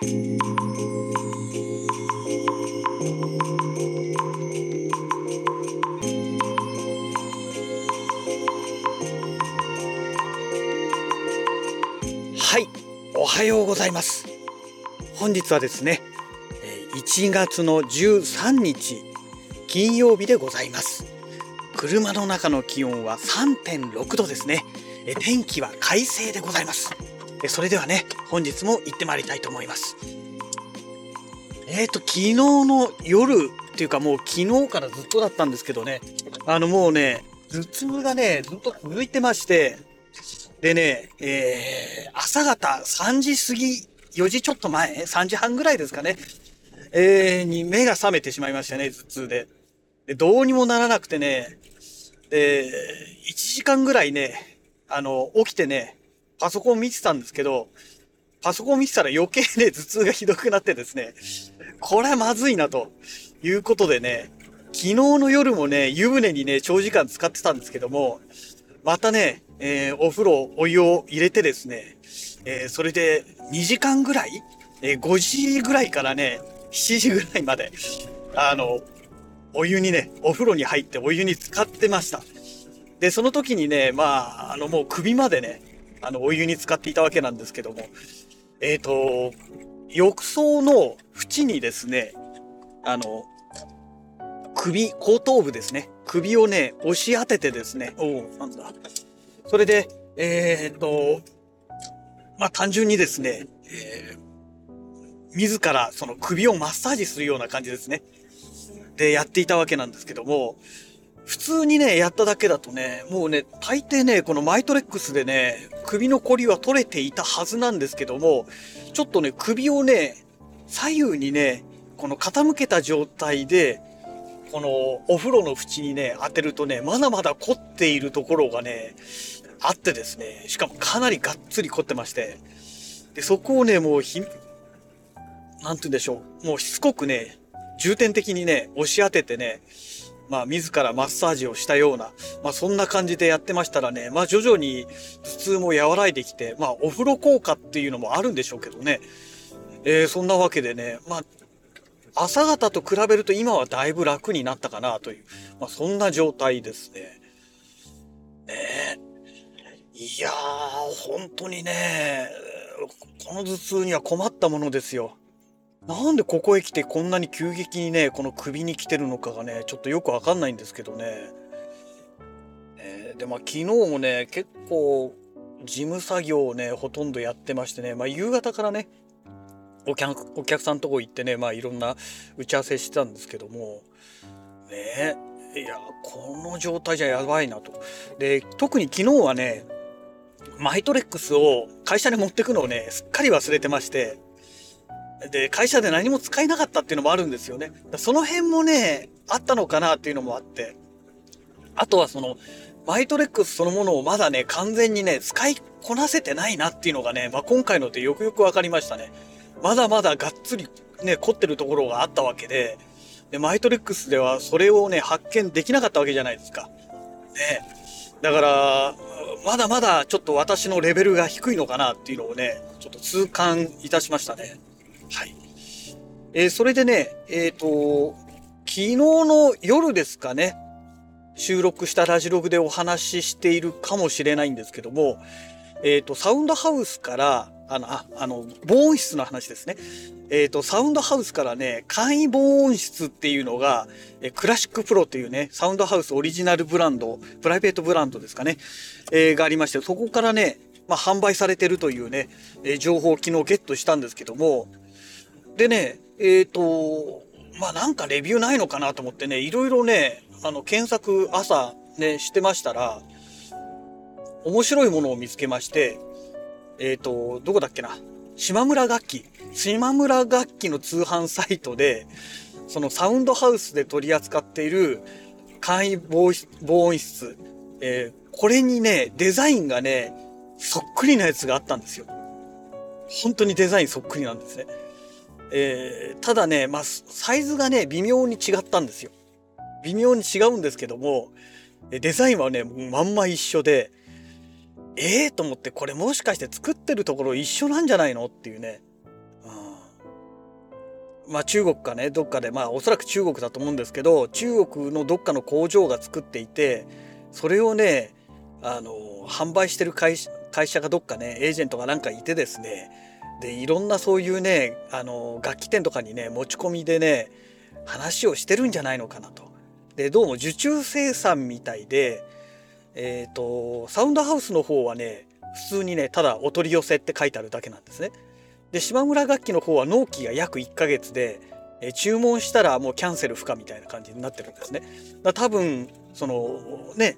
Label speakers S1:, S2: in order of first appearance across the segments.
S1: はいおはようございます。本日はですね1月の13日金曜日でございます。車の中の気温は3.6度ですね。天気は快晴でございます。それではね本日も行ってまいりたいと思います。えっ、ー、と昨日の夜っていうかもう昨日からずっとだったんですけどね。あのもうね頭痛がねずっと続いてまして。でね、えー、朝方3時過ぎ、4時ちょっと前、3時半ぐらいですかね、えー、に目が覚めてしまいましたね、頭痛で。で、どうにもならなくてね、で、1時間ぐらいね、あの、起きてね、パソコン見てたんですけど、パソコン見てたら余計ね、頭痛がひどくなってですね、これはまずいな、ということでね、昨日の夜もね、湯船にね、長時間使ってたんですけども、またね、えー、お風呂、お湯を入れてですね、えー、それで2時間ぐらい、えー、5時ぐらいからね、7時ぐらいまで、あの、お湯にね、お風呂に入ってお湯に浸かってました。で、その時にね、まあ、あの、もう首までね、あの、お湯に浸かっていたわけなんですけども、えっ、ー、と、浴槽の縁にですね、あの、首、後頭部ですね。首をね、押し当ててですね、おお、なんだ。それで、えー、っと、まあ、単純にですね、えー、自らその首をマッサージするような感じですね。で、やっていたわけなんですけども、普通にね、やっただけだとね、もうね、大抵ね、このマイトレックスでね、首のコリは取れていたはずなんですけども、ちょっとね、首をね、左右にね、この傾けた状態で、このお風呂の縁にね、当てるとね、まだまだ凝っているところがね、あってですね、しかもかなりがっつり凝ってまして、で、そこをね、もうひ、なんて言うんでしょう、もうしつこくね、重点的にね、押し当ててね、まあ、自らマッサージをしたような、まあ、そんな感じでやってましたらね、まあ、徐々に頭痛も和らいできて、まあ、お風呂効果っていうのもあるんでしょうけどね。えー、そんなわけでね、まあ、朝方と比べると今はだいぶ楽になったかなという、まあ、そんな状態ですね。ねいやー、本当にね、この頭痛には困ったものですよ。なんでここへ来てこんなに急激にね、この首に来てるのかがね、ちょっとよくわかんないんですけどね。えー、で、まあ昨日もね、結構事務作業をね、ほとんどやってましてね、まあ夕方からね、お客お客さんとこ行ってね、まあいろんな打ち合わせしてたんですけども、ねいや、この状態じゃやばいなと。で、特に昨日はね、マイトレックスを会社に持ってくのをね、すっかり忘れてまして、で、会社で何も使えなかったっていうのもあるんですよね。その辺もね、あったのかなっていうのもあって、あとはその、マイトレックスそのものをまだね、完全にね、使いこなせてないなっていうのがね、まあ、今回のでよくよくわかりましたね。まだまだがっつりね、凝ってるところがあったわけで、で、マイトレックスではそれをね、発見できなかったわけじゃないですか。ね。だから、まだまだちょっと私のレベルが低いのかなっていうのをね、ちょっと痛感いたしましたね。はい。えー、それでね、えっ、ー、と、昨日の夜ですかね、収録したラジログでお話ししているかもしれないんですけども、えっ、ー、と、サウンドハウスから、あの、あ、あの、防音室の話ですね。えっ、と、サウンドハウスからね、簡易防音室っていうのが、えクラシックプロというね、サウンドハウスオリジナルブランド、プライベートブランドですかね、えー、がありまして、そこからね、まあ、販売されてるというね、えー、情報を昨日ゲットしたんですけども、でね、えっ、と、まあ、なんかレビューないのかなと思ってね、いろいろね、あの、検索朝ね、してましたら、面白いものを見つけまして、えっ、ー、と、どこだっけな。島村楽器。島村楽器の通販サイトで、そのサウンドハウスで取り扱っている簡易防音室。えー、これにね、デザインがね、そっくりなやつがあったんですよ。本当にデザインそっくりなんですね。えー、ただね、まあ、サイズがね、微妙に違ったんですよ。微妙に違うんですけども、デザインはね、まんま一緒で、ええー、と思ってこれもしかして作ってるところ一緒なんじゃないのっていうね。まあ、中国かねどっかでまあおそらく中国だと思うんですけど中国のどっかの工場が作っていてそれをねあの販売してる会社がどっかねエージェントがなんかいてですねでいろんなそういうねあの楽器店とかにね持ち込みでね話をしてるんじゃないのかなと。でどうも受注生産みたいでえっ、ー、とサウンドハウスの方はね普通にねただお取り寄せって書いてあるだけなんですね。で島村楽器の方は納期が約1ヶ月で、え注文したらもうキャンセル不可みたいな感じになってるんですね。だ多分そのね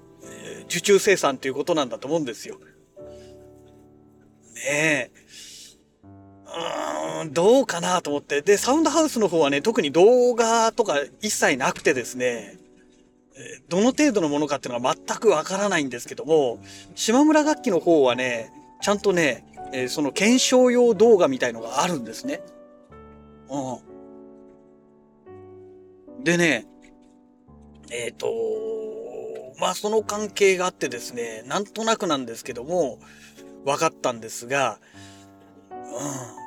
S1: 受注生産ということなんだと思うんですよ。ねえ。どうかなと思って。で、サウンドハウスの方はね、特に動画とか一切なくてですね、どの程度のものかっていうのは全くわからないんですけども、島村楽器の方はね、ちゃんとね、え、その検証用動画みたいのがあるんですね。うん。でね、えっ、ー、とまあその関係があってですね、なんとなくなんですけども、分かったんですが、うん。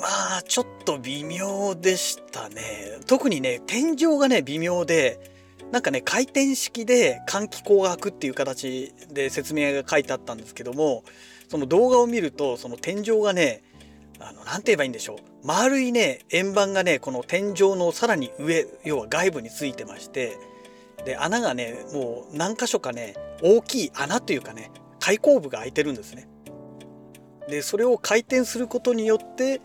S1: まあちょっと微妙でしたね。特にね、天井がね、微妙で、なんかね、回転式で換気口が開くっていう形で説明が書いてあったんですけども、その動画を見ると、その天井がね、あの、なて言えばいいんでしょう。丸いね、円盤がね、この天井のさらに上、要は外部についてまして、で、穴がね、もう何箇所かね、大きい穴というかね、開口部が開いてるんですね。で、それを回転することによって、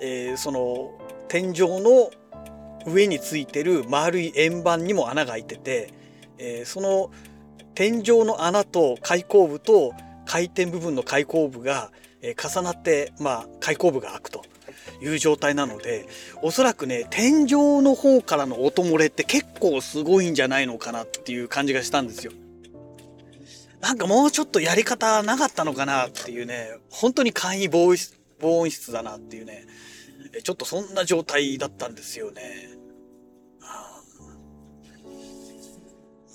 S1: えー、その天井の上についてる丸い円盤にも穴が開いてて、えー、その天井の穴と開口部と回転部分の開口部が、えー、重なって、まあ、開口部が開くという状態なのでおそらくね天井の方からの音漏れって結構すごいんじゃないのかなっていう感じがしたんですよ。なんかもうちょっとやり方なかったのかなっていうね本当に簡易防音室だなっていうねちょっとそんな状態だったんですよね。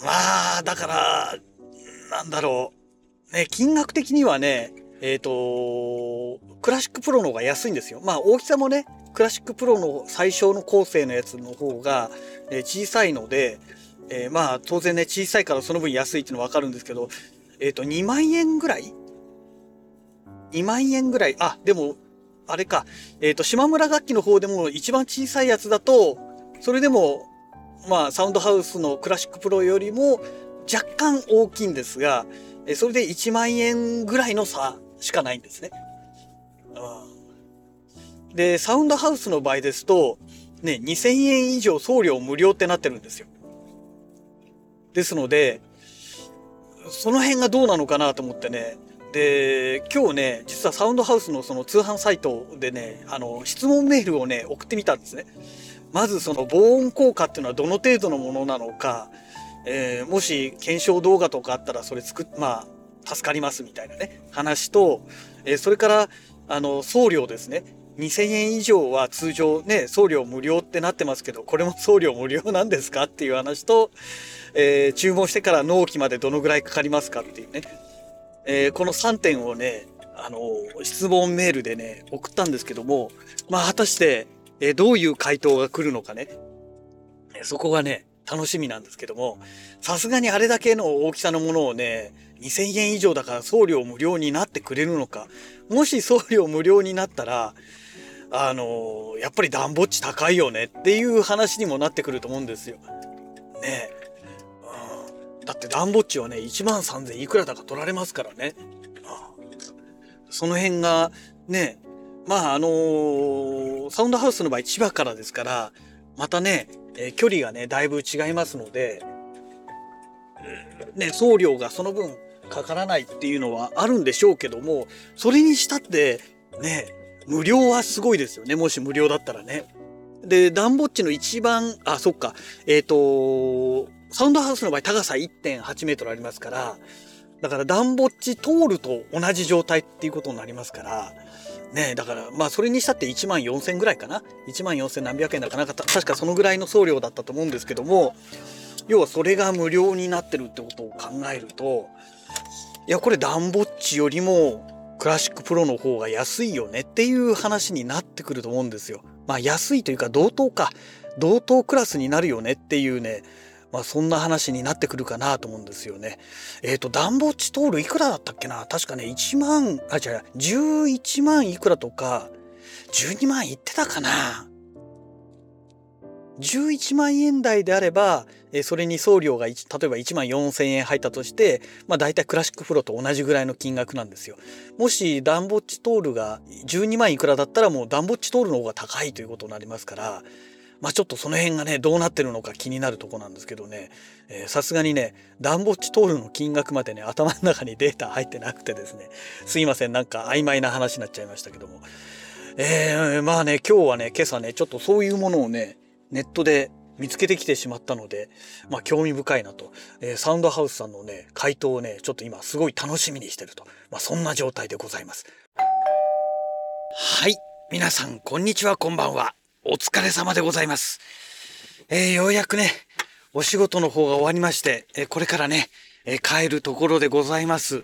S1: まあ、だから、なんだろう。ね、金額的にはね、えっ、ー、と、クラシックプロの方が安いんですよ。まあ大きさもね、クラシックプロの最小の構成のやつの方が、え小さいので、えー、まあ当然ね、小さいからその分安いっていうのはわかるんですけど、えっ、ー、と、2万円ぐらい ?2 万円ぐらい。あ、でも、あれか。えっ、ー、と、島村楽器の方でも一番小さいやつだと、それでもまあ、サウンドハウスのクラシックプロよりも若干大きいんですが、えそれで1万円ぐらいの差しかないんですね。で、サウンドハウスの場合ですと、ね、2000円以上送料無料ってなってるんですよ。ですので、その辺がどうなのかなと思ってね。で、今日ね、実はサウンドハウスのその通販サイトでね、あの、質問メールをね、送ってみたんですね。まずその防音効果っていうのはどの程度のものなのか、えー、もし検証動画とかあったらそれ作っ、まあ、助かりますみたいなね、話と、えー、それから、あの、送料ですね。2000円以上は通常ね、送料無料ってなってますけど、これも送料無料なんですかっていう話と、えー、注文してから納期までどのぐらいかかりますかっていうね。えー、この3点をね、あの、質問メールでね、送ったんですけども、まあ、果たして、えどういう回答が来るのかね。そこがね、楽しみなんですけども、さすがにあれだけの大きさのものをね、2000円以上だから送料無料になってくれるのか。もし送料無料になったら、あのやっぱり暖房値高いよねっていう話にもなってくると思うんですよ。ねうん、だって暖房値はね、1万3000いくらだか取られますからね。その辺がね、まああのー、サウンドハウスの場合千葉からですから、またね、えー、距離がね、だいぶ違いますので、ね、送料がその分かからないっていうのはあるんでしょうけども、それにしたって、ね、無料はすごいですよね。もし無料だったらね。で、ダンボッチの一番、あ、そっか、えっ、ー、と、サウンドハウスの場合高さ1.8メートルありますから、だからダンボッチ通ると同じ状態っていうことになりますから、ねだからまあそれにしたって1万4000ぐらいかな1万4000何百円だかなかった確かそのぐらいの送料だったと思うんですけども要はそれが無料になってるってことを考えるといやこれダンボッチよりもクラシックプロの方が安いよねっていう話になってくると思うんですよ。まあ安いというか同等か。同等クラスになるよねっていうね、まあそんな話になってくるかなと思うんですよね。えっ、ー、と、ダンボッチトールいくらだったっけな？確かね、1万、あ、違う、11万いくらとか、12万いってたかな？11万円台であれば、えそれに送料が例えば1万4000円入ったとして、まあ大体クラシックプロと同じぐらいの金額なんですよ。もしダンボッチトールが12万いくらだったらもうダンボッチトールの方が高いということになりますから、まあちょっとその辺がね、どうなってるのか気になるとこなんですけどね、さすがにね、ダンボッチトールの金額までね、頭の中にデータ入ってなくてですね、すいません、なんか曖昧な話になっちゃいましたけども。えー、まあね、今日はね、今朝ね、ちょっとそういうものをね、ネットで見つけてきてしまったので、まあ興味深いなと、えー、サウンドハウスさんのね、回答をね、ちょっと今すごい楽しみにしてると、まあそんな状態でございます。はい、皆さんこんにちは、こんばんは。お疲れ様でございます。えー、ようやくね、お仕事の方が終わりまして、えー、これからね、えー、帰るところでございます。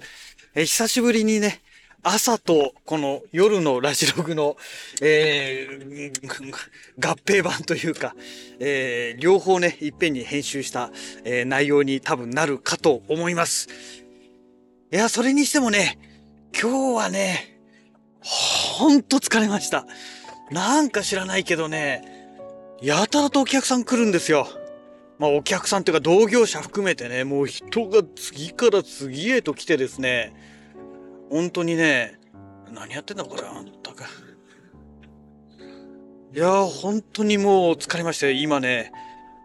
S1: え久しぶりにね、朝とこの夜のラジログの、えー、合併版というか、えー、両方ね、いっぺんに編集した、えー、内容に多分なるかと思います。いや、それにしてもね、今日はね、ほんと疲れました。なんか知らないけどね、やたらとお客さん来るんですよ。まあお客さんというか同業者含めてね、もう人が次から次へと来てですね、本当にね、何やってんだこれ、あんたか。いやー本当にもう疲れましたよ。今ね、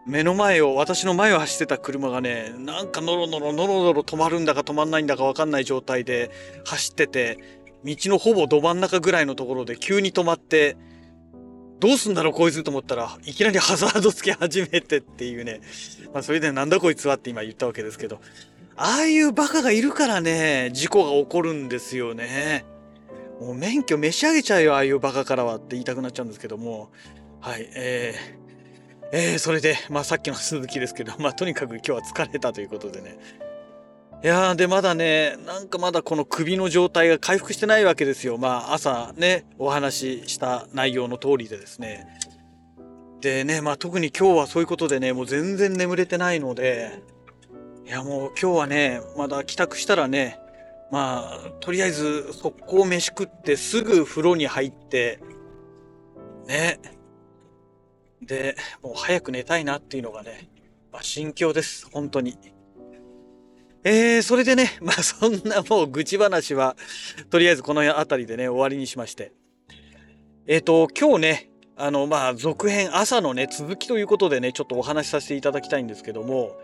S1: 目の前を、私の前を走ってた車がね、なんかノロノロノロノロ止まるんだか止まんないんだかわかんない状態で走ってて、道のほぼど真ん中ぐらいのところで急に止まって、どうすんだろうこいつと思ったらいきなりハザードつけ始めてっていうね。まあそれでなんだこいつはって今言ったわけですけど。ああいうバカがいるからね、事故が起こるんですよね。もう免許召し上げちゃうよ、ああいうバカからはって言いたくなっちゃうんですけども。はい、えー、えー、それで、まあさっきの続きですけど、まあとにかく今日は疲れたということでね。いやーでまだね、なんかまだこの首の状態が回復してないわけですよ。まあ朝ね、お話しした内容の通りでですね。でね、まあ特に今日はそういうことでね、もう全然眠れてないので、いやもう今日はね、まだ帰宅したらね、まあ、とりあえず速攻飯食ってすぐ風呂に入って、ね。で、もう早く寝たいなっていうのがね、まあ、心境です。本当に。えー、それでね、まあそんなもう愚痴話は、とりあえずこの辺りでね、終わりにしまして。えっ、ー、と、今日ね、あの、まあ続編、朝のね、続きということでね、ちょっとお話しさせていただきたいんですけども、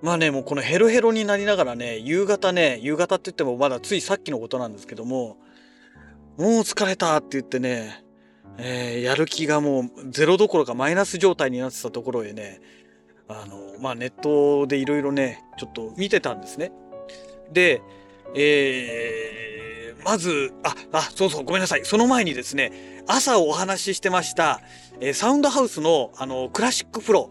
S1: まあね、もうこのヘロヘロになりながらね、夕方ね、夕方って言ってもまだついさっきのことなんですけども、もう疲れたって言ってね、えー、やる気がもうゼロどころかマイナス状態になってたところへね、あの、まあネットでいろいろね、ちょっと見てたんですね。で、えー、まず、あ、あ、そうそう、ごめんなさい。その前にですね、朝お話ししてました、えー、サウンドハウスの、あの、クラシックプロ、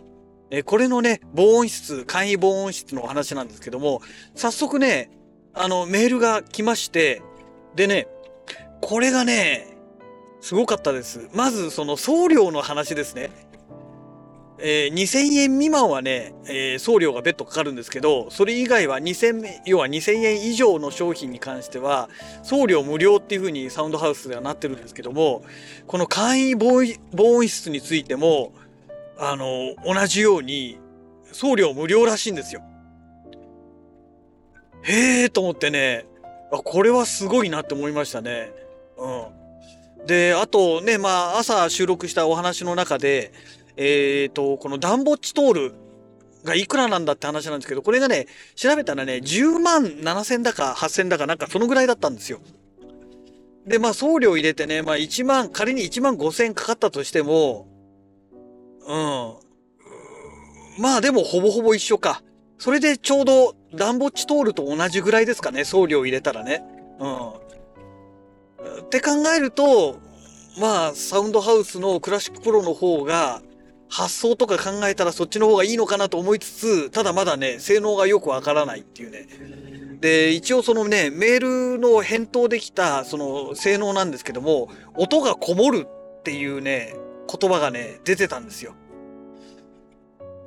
S1: えこれのね、防音室、簡易防音室のお話なんですけども、早速ね、あの、メールが来まして、でね、これがね、すごかったです。まず、その送料の話ですね。えー、2000円未満はね、えー、送料が別途かかるんですけど、それ以外は2000、要は2000円以上の商品に関しては、送料無料っていう風にサウンドハウスではなってるんですけども、この簡易防音室についても、あの、同じように、送料無料らしいんですよ。へえと思ってね、あ、これはすごいなって思いましたね。うん。で、あとね、まあ、朝収録したお話の中で、えっ、ー、と、このダンボッチトールがいくらなんだって話なんですけど、これがね、調べたらね、10万7千だか8千だかなんかそのぐらいだったんですよ。で、まあ送料入れてね、まあ1万、仮に1万5000かかったとしても、うん。まあでもほぼほぼ一緒か。それでちょうどダンボッチトールと同じぐらいですかね。送料入れたらね。うん。って考えると、まあサウンドハウスのクラシックプロの方が、発想とか考えたらそっちの方がいいのかなと思いつつ、ただまだね、性能がよくわからないっていうね。で、一応そのね、メールの返答できたその性能なんですけども、音がこもるっていうね、言葉がね、出てたんですよ。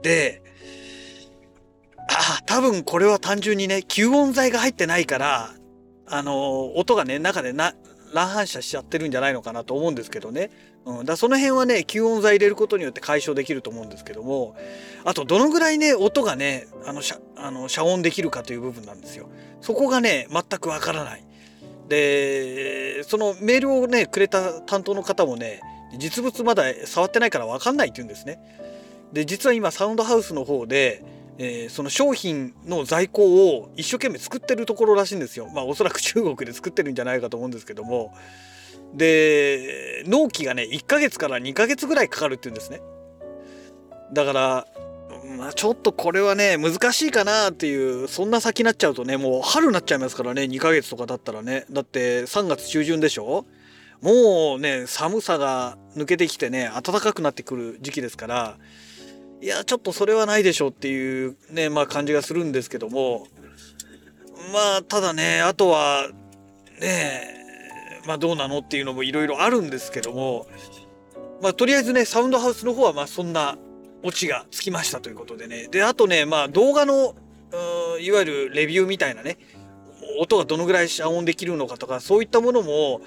S1: で、ああ、多分これは単純にね、吸音材が入ってないから、あの、音がね、中でな、乱反射しちゃってるんじゃないのかなと思うんですけどね。うん、だその辺はね、吸音材入れることによって解消できると思うんですけども、あとどのぐらいね、音がね、あの、遮あの遮音できるかという部分なんですよ。そこがね、全くわからない。で、そのメールをね、くれた担当の方もね、実物まだ触ってないからわかんないって言うんですね。で、実は今サウンドハウスの方で、えー、その商品の在庫を一生懸命作ってるところらしいんですよ。まあおそらく中国で作ってるんじゃないかと思うんですけども。で、納期がね、1ヶ月から2ヶ月ぐらいかかるって言うんですね。だから、まあ、ちょっとこれはね、難しいかなっていう、そんな先になっちゃうとね、もう春になっちゃいますからね、2ヶ月とかだったらね。だって3月中旬でしょもうね、寒さが抜けてきてね、暖かくなってくる時期ですから、いや、ちょっとそれはないでしょうっていうね、まあ感じがするんですけども、まあ、ただね、あとは、ね、まあどうなのっていうのもいろいろあるんですけども、まあとりあえずね、サウンドハウスの方はまあそんなオチがつきましたということでね。で、あとね、まあ動画の、いわゆるレビューみたいなね、音がどのぐらい遮音できるのかとか、そういったものも、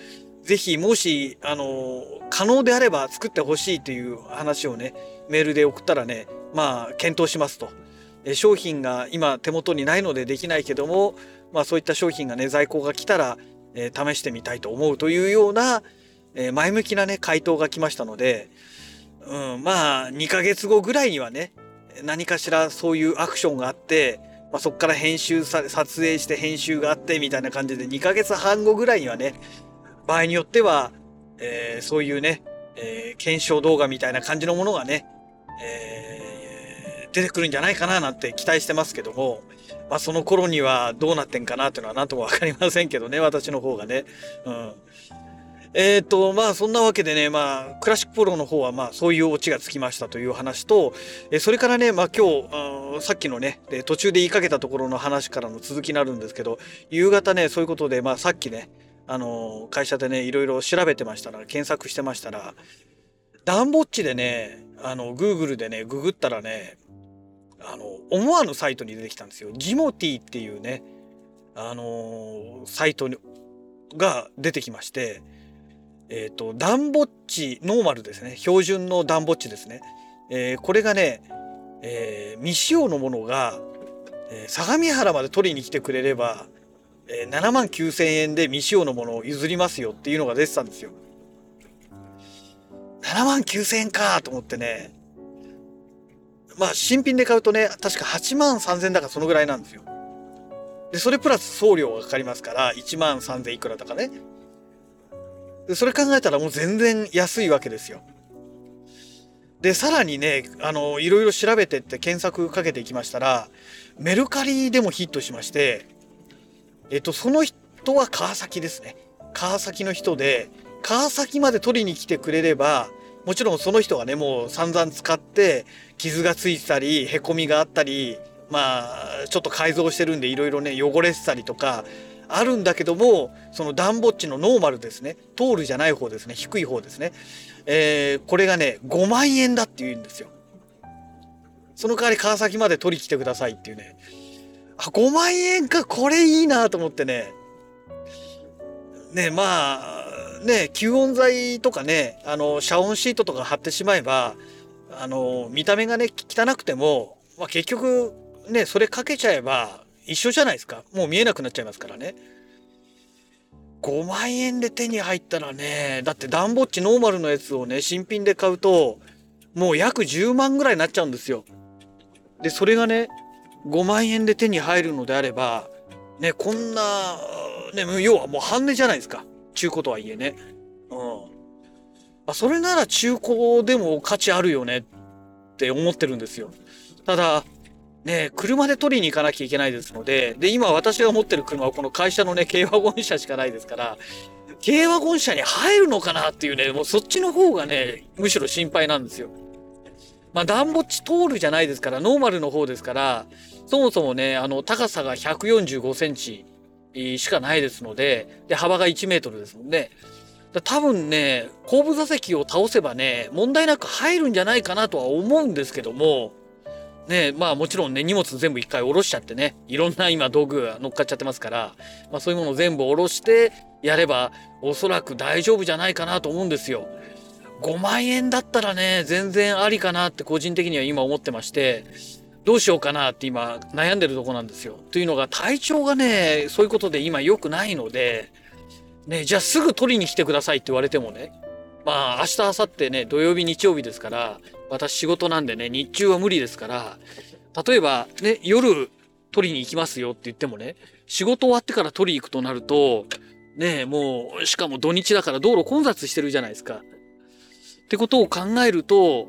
S1: ぜひもし、あの、可能であれば作ってほしいという話をね、メールで送ったらね、まあ、検討しますと。商品が今手元にないのでできないけども、まあそういった商品がね、在庫が来たら、えー、試してみたいと思うというような、えー、前向きなね、回答が来ましたので、うん、まあ、2ヶ月後ぐらいにはね、何かしらそういうアクションがあって、まあ、そこから編集さ、撮影して編集があってみたいな感じで2ヶ月半後ぐらいにはね、場合によっては、えー、そういうね、えー、検証動画みたいな感じのものがね、えー、出てくるんじゃないかななんて期待してますけども、まあその頃にはどうなってんかなっていうのは何ともわかりませんけどね、私の方がね。うん。えっ、ー、と、まあそんなわけでね、まあクラシックプロの方はまあそういうオチがつきましたという話と、えそれからね、まあ今日、さっきのね、途中で言いかけたところの話からの続きになるんですけど、夕方ね、そういうことで、まあさっきね、あの、会社でね、いろいろ調べてましたら、検索してましたら、ダンボッチでね、あの、Google でね、ググったらね、あの、思わぬサイトに出てきたんですよ。ジモティっていうね、あのサイトにが出てきまして、えっ、ー、と、ダンボッチ、ノーマルですね。標準のダンボッチですね。えー、これがね、えー、未使用のものが、え相模原まで取りに来てくれれば、えー、7万9000円で未使用のものを譲りますよっていうのが出てたんですよ。7万9000円かと思ってね。まあ、新品で買うとね、確か8万3000だからそのぐらいなんですよ。で、それプラス送料がかかりますから、1万3000いくらだかね。で、それ考えたらもう全然安いわけですよ。で、さらにね、あの、いろいろ調べてって検索かけていきましたら、メルカリでもヒットしまして、えっと、その人は川崎ですね。川崎の人で、川崎まで取りに来てくれれば、もちろんその人がね、もう散々使って、傷がついてたり、へこみがあったり、まあ、ちょっと改造してるんでいろいろね、汚れてたりとか、あるんだけども、そのダンボッチのノーマルですね。通るじゃない方ですね。低い方ですね。えー、これがね、5万円だって言うんですよ。その代わり川崎まで取り来てくださいっていうね。あ、5万円か、これいいなと思ってね。ね、まあ、ね、吸音材とかね、あの、遮音シートとか貼ってしまえば、あの、見た目がね、汚くても、まあ、結局、ね、それかけちゃえば一緒じゃないですか。もう見えなくなっちゃいますからね。5万円で手に入ったらね、だってダンボッチノーマルのやつをね、新品で買うと、もう約10万ぐらいになっちゃうんですよ。で、それがね、5万円で手に入るのであれば、ね、こんな、ね、要はもう半値じゃないですか。中古とはいえね。うん。あ、それなら中古でも価値あるよねって思ってるんですよ。ただ、ね、車で取りに行かなきゃいけないですので、で、今私が持ってる車はこの会社のね、軽ワゴン車しかないですから、軽ワゴン車に入るのかなっていうね、もうそっちの方がね、むしろ心配なんですよ。まあ暖房地通るじゃないですからノーマルの方ですからそもそもねあの高さが145センチしかないですのでで幅が1メートルですもんね。多分ね後部座席を倒せばね問題なく入るんじゃないかなとは思うんですけどもねまあもちろんね荷物全部一回下ろしちゃってねいろんな今道具が乗っかっちゃってますから、まあ、そういうものを全部下ろしてやればおそらく大丈夫じゃないかなと思うんですよ。5万円だったらね全然ありかなって個人的には今思ってましてどうしようかなって今悩んでるとこなんですよ。というのが体調がねそういうことで今良くないので、ね、じゃあすぐ取りに来てくださいって言われてもねまあ明日明後日ね土曜日日曜日ですから私仕事なんでね日中は無理ですから例えばね夜取りに行きますよって言ってもね仕事終わってから取りに行くとなるとねもうしかも土日だから道路混雑してるじゃないですか。ってことを考えると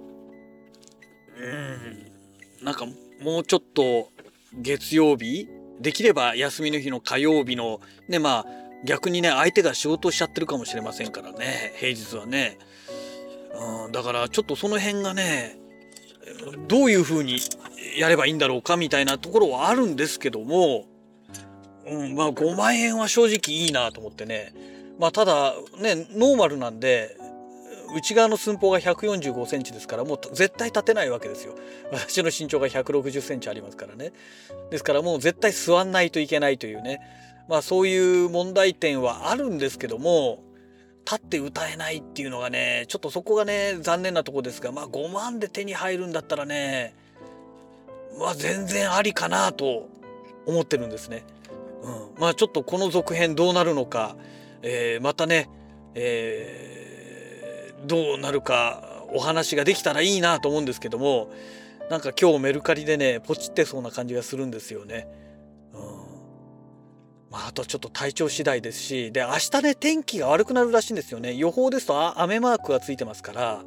S1: うん。なんかもうちょっと月曜日できれば休みの日の火曜日のねまあ逆にね相手が仕事しちゃってるかもしれませんからね平日はね、うん、だからちょっとその辺がねどういうふうにやればいいんだろうかみたいなところはあるんですけども、うん、まあ5万円は正直いいなと思ってね。まあただねノーマルなんで内側の寸法が145センチですからもう絶対立てないわけですよ。私の身長が160センチありますからね。ですからもう絶対座んないといけないというね。まあそういう問題点はあるんですけども立って歌えないっていうのがねちょっとそこがね残念なとこですがまあ5万で手に入るんだったらねまあ全然ありかなと思ってるんですね。うん、まあちょっとこの続編どうなるのか、えー、またね、えー、どうなるかお話ができたらいいなと思うんですけどもなんか今日メルカリでねポチってそうな感じがするんですよね。うん。まあ、あとちょっと体調次第ですしで明日ね天気が悪くなるらしいんですよね。予報ですと雨マークがついてますから。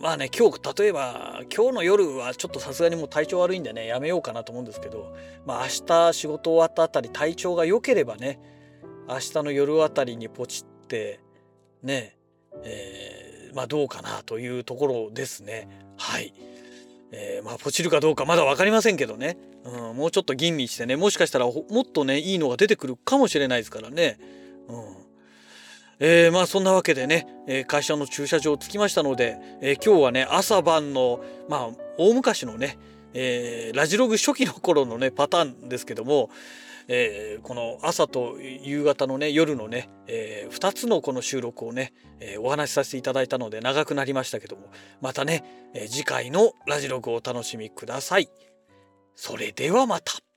S1: まあね今日例えば今日の夜はちょっとさすがにもう体調悪いんでねやめようかなと思うんですけどまあ明日仕事終わったあたり体調が良ければね明日の夜あたりにポチってねえー、まあどうかなというところですねはい。えー、まあポチるかどうかまだ分かりませんけどね、うん、もうちょっと吟味してねもしかしたらもっとねいいのが出てくるかもしれないですからね。うんえー、まあそんなわけでね、えー、会社の駐車場着きましたので、えー、今日はね朝晩のまあ大昔のね、えー、ラジログ初期の頃のねパターンですけども、えー、この朝と夕方のね夜のね、えー、2つのこの収録をね、えー、お話しさせていただいたので長くなりましたけどもまたね、え次回のラジログをお楽しみください。それではまた。